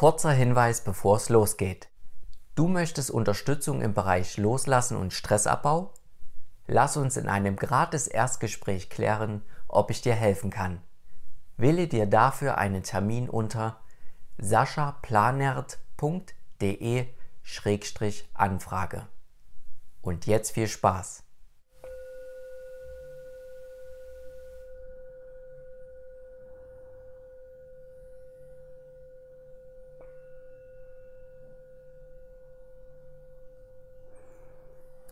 Kurzer Hinweis, bevor es losgeht. Du möchtest Unterstützung im Bereich Loslassen und Stressabbau? Lass uns in einem gratis Erstgespräch klären, ob ich dir helfen kann. Wähle dir dafür einen Termin unter saschaplanert.de-anfrage. Und jetzt viel Spaß!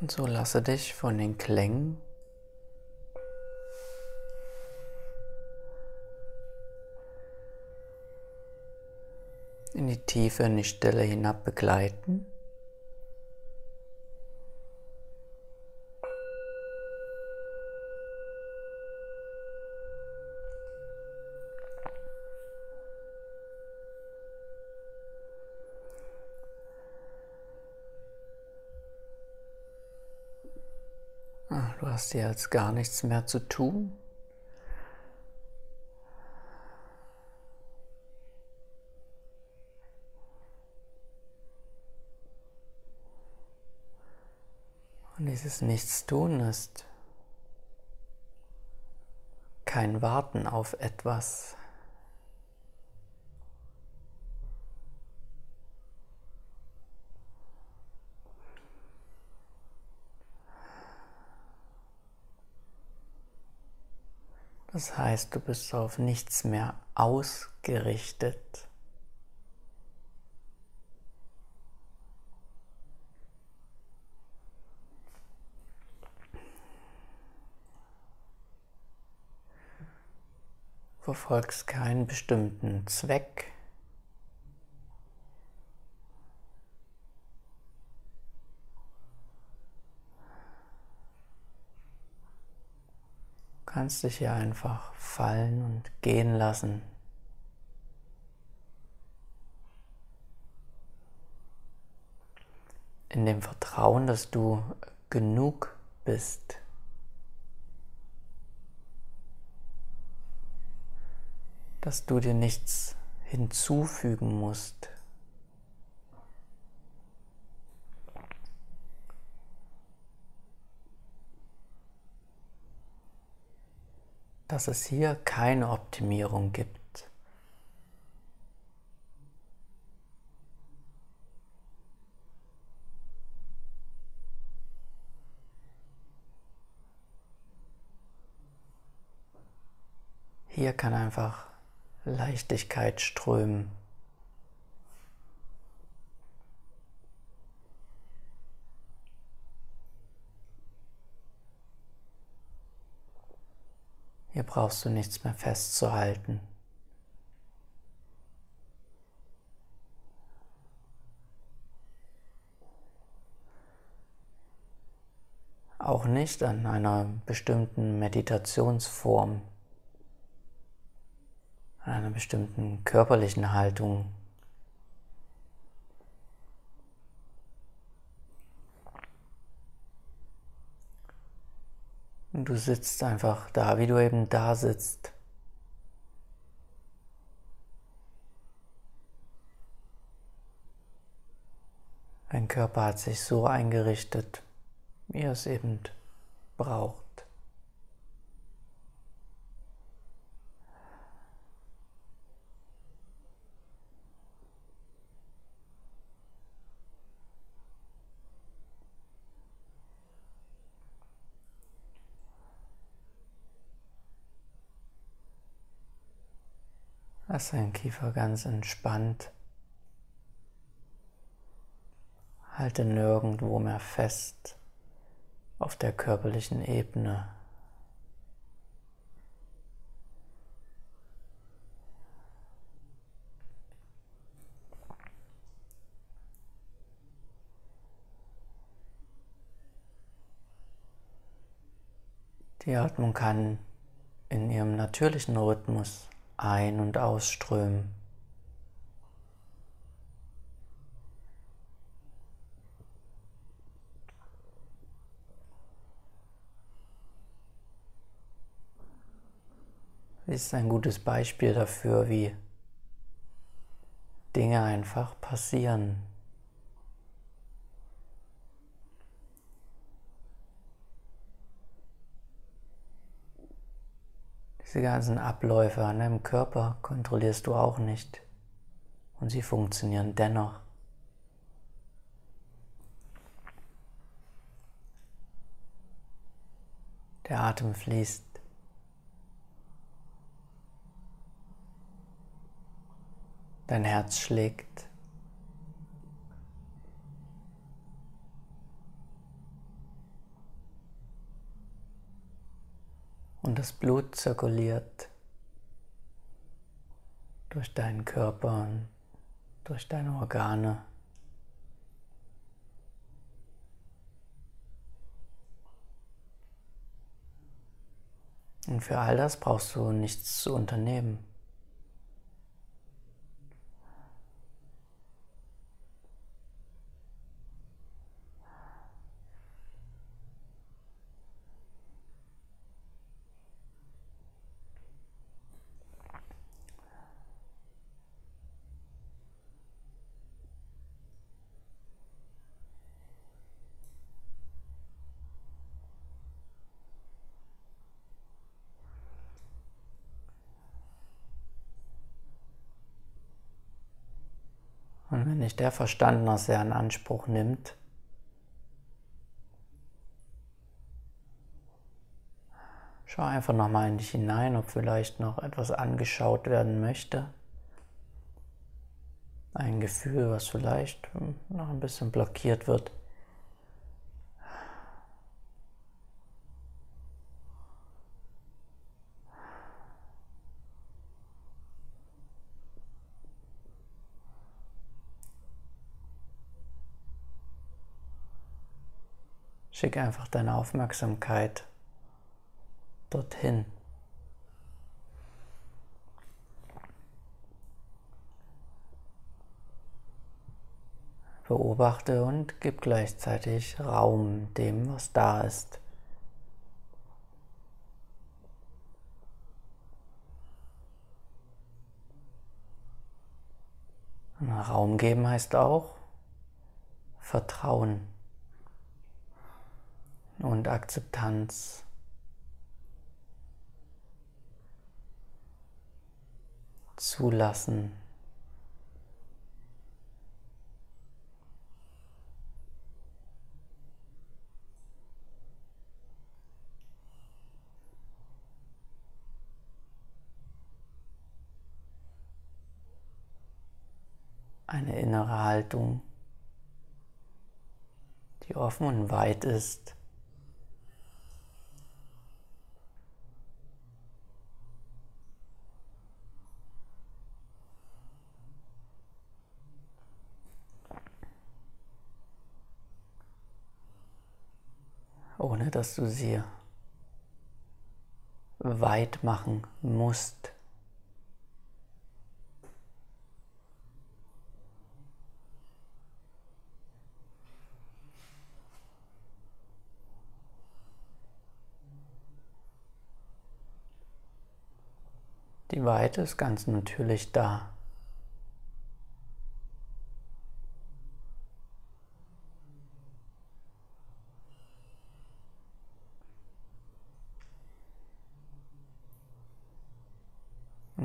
Und so lasse dich von den Klängen in die Tiefe, in die Stille hinab begleiten. Ah, du hast jetzt gar nichts mehr zu tun. Und dieses Nichtstun ist kein Warten auf etwas. Das heißt, du bist auf nichts mehr ausgerichtet. verfolgst keinen bestimmten Zweck. Kannst dich hier einfach fallen und gehen lassen. In dem Vertrauen, dass du genug bist. dass du dir nichts hinzufügen musst. Dass es hier keine Optimierung gibt. Hier kann einfach Leichtigkeit strömen. Hier brauchst du nichts mehr festzuhalten. Auch nicht an einer bestimmten Meditationsform einer bestimmten körperlichen Haltung. Und du sitzt einfach da, wie du eben da sitzt. Dein Körper hat sich so eingerichtet, wie er es eben braucht. Lass deinen Kiefer ganz entspannt. Halte nirgendwo mehr fest auf der körperlichen Ebene. Die Atmung kann in ihrem natürlichen Rhythmus ein- und ausströmen. ist ein gutes Beispiel dafür, wie Dinge einfach passieren. Diese ganzen Abläufe an deinem Körper kontrollierst du auch nicht und sie funktionieren dennoch. Der Atem fließt. Dein Herz schlägt. Und das Blut zirkuliert durch deinen Körper und durch deine Organe. Und für all das brauchst du nichts zu unternehmen. Und wenn nicht der Verstand noch sehr in Anspruch nimmt, schau einfach nochmal in dich hinein, ob vielleicht noch etwas angeschaut werden möchte. Ein Gefühl, was vielleicht noch ein bisschen blockiert wird. Schick einfach deine Aufmerksamkeit dorthin. Beobachte und gib gleichzeitig Raum dem, was da ist. Raum geben heißt auch Vertrauen und Akzeptanz. Zulassen. Eine innere Haltung, die offen und weit ist. ohne dass du sie weit machen musst. Die Weite ist ganz natürlich da.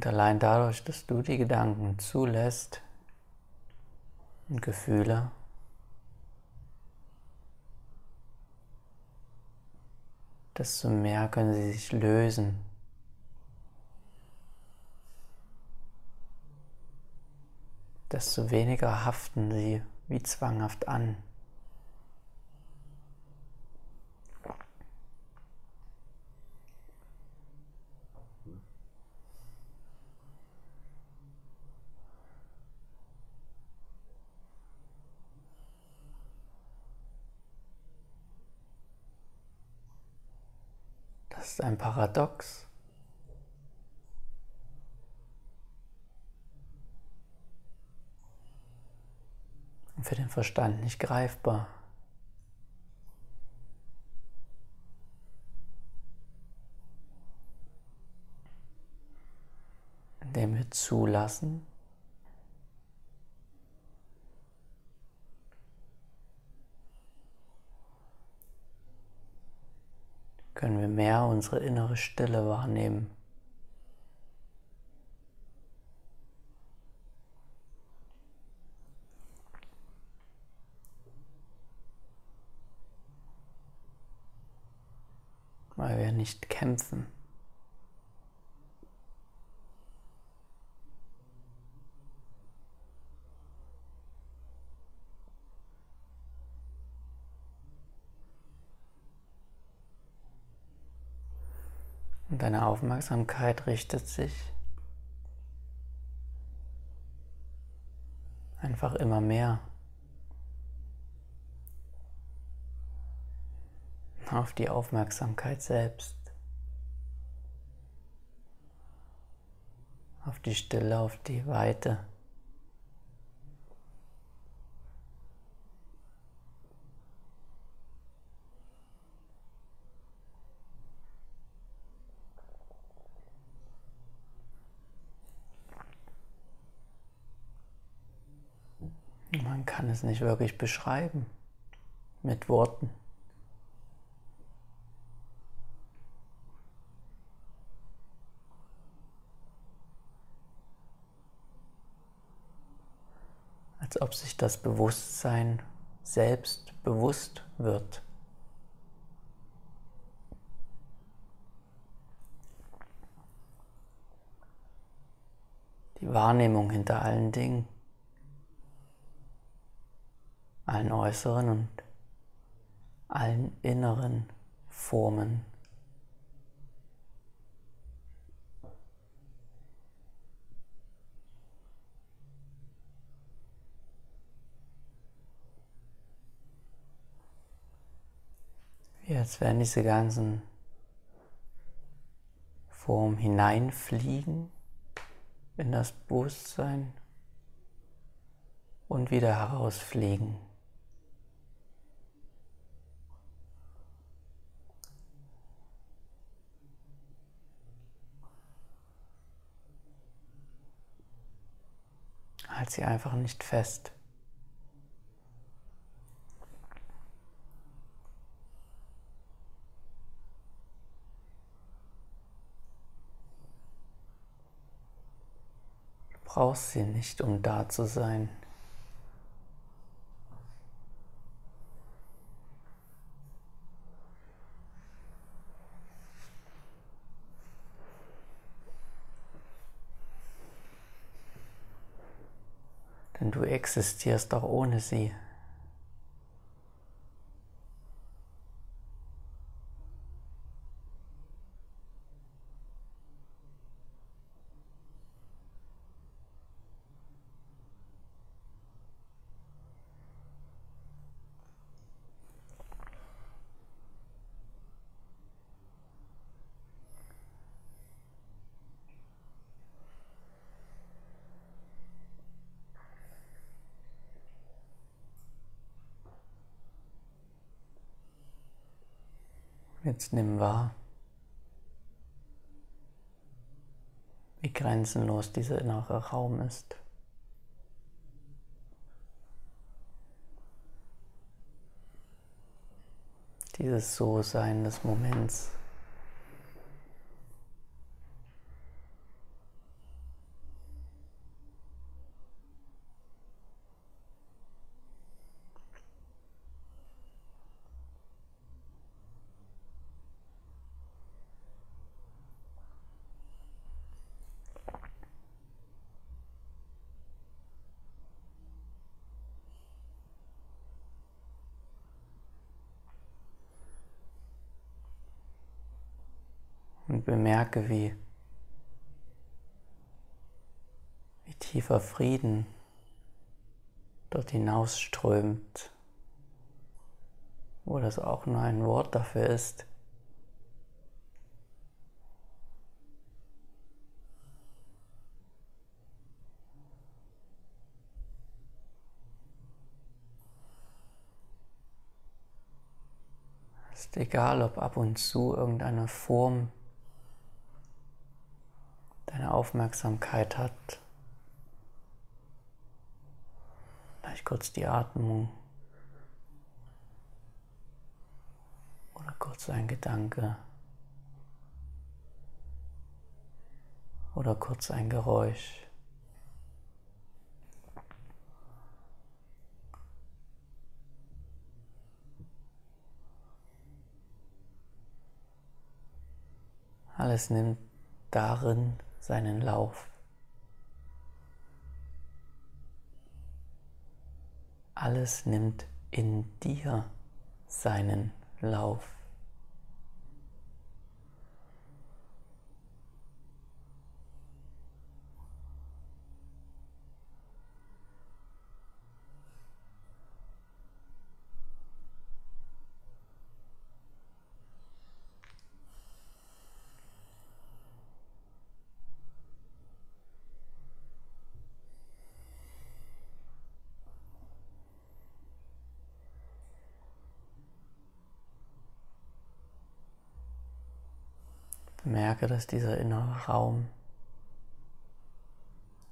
Und allein dadurch, dass du die Gedanken zulässt und Gefühle, desto mehr können sie sich lösen. Desto weniger haften sie wie zwanghaft an. Das ist ein Paradox. Und für den Verstand nicht greifbar. Indem wir zulassen, können wir mehr unsere innere Stille wahrnehmen. Weil wir nicht kämpfen. Deine Aufmerksamkeit richtet sich einfach immer mehr auf die Aufmerksamkeit selbst, auf die Stille, auf die Weite. Man kann es nicht wirklich beschreiben mit Worten. Als ob sich das Bewusstsein selbst bewusst wird. Die Wahrnehmung hinter allen Dingen allen äußeren und allen inneren Formen. Jetzt werden diese ganzen Formen hineinfliegen in das Bewusstsein und wieder herausfliegen. Halt sie einfach nicht fest. Du brauchst sie nicht, um da zu sein. Denn du existierst auch ohne sie. Jetzt nimm wahr, wie grenzenlos dieser innere Raum ist. Dieses So-Sein des Moments. Und bemerke, wie, wie tiefer Frieden dort hinausströmt, wo das auch nur ein Wort dafür ist. ist egal, ob ab und zu irgendeine Form Aufmerksamkeit hat. Vielleicht kurz die Atmung oder kurz ein Gedanke oder kurz ein Geräusch. Alles nimmt darin seinen Lauf. Alles nimmt in dir seinen Lauf. Merke, dass dieser innere Raum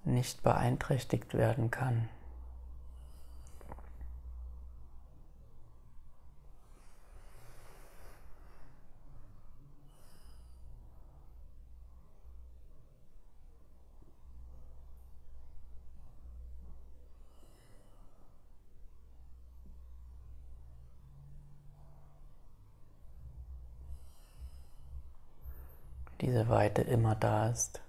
nicht beeinträchtigt werden kann. Diese Weite immer da ist.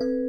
you.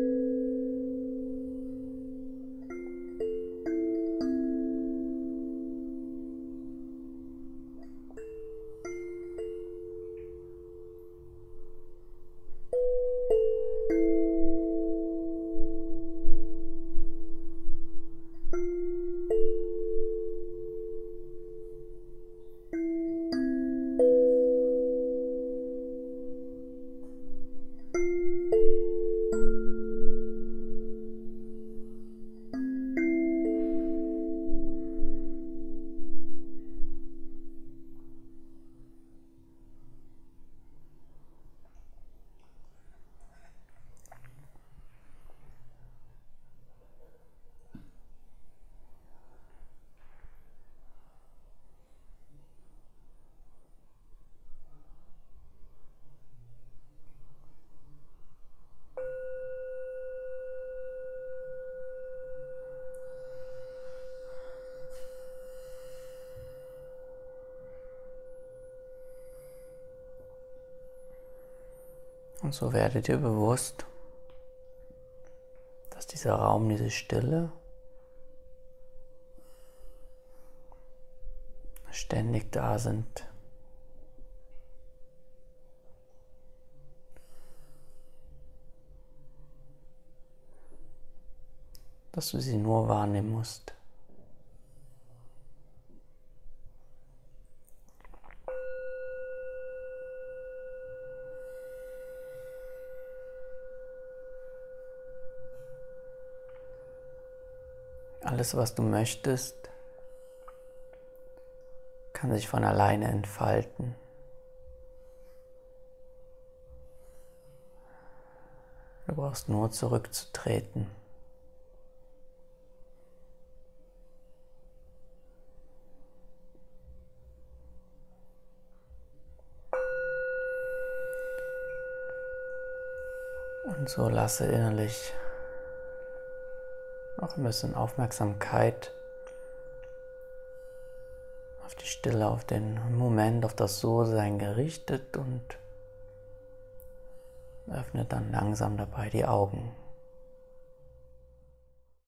Und so werdet ihr bewusst, dass dieser Raum, diese Stille ständig da sind. Dass du sie nur wahrnehmen musst. Alles, was du möchtest, kann sich von alleine entfalten. Du brauchst nur zurückzutreten. Und so lasse innerlich noch ein bisschen Aufmerksamkeit auf die Stille, auf den Moment, auf das So-Sein gerichtet und öffne dann langsam dabei die Augen.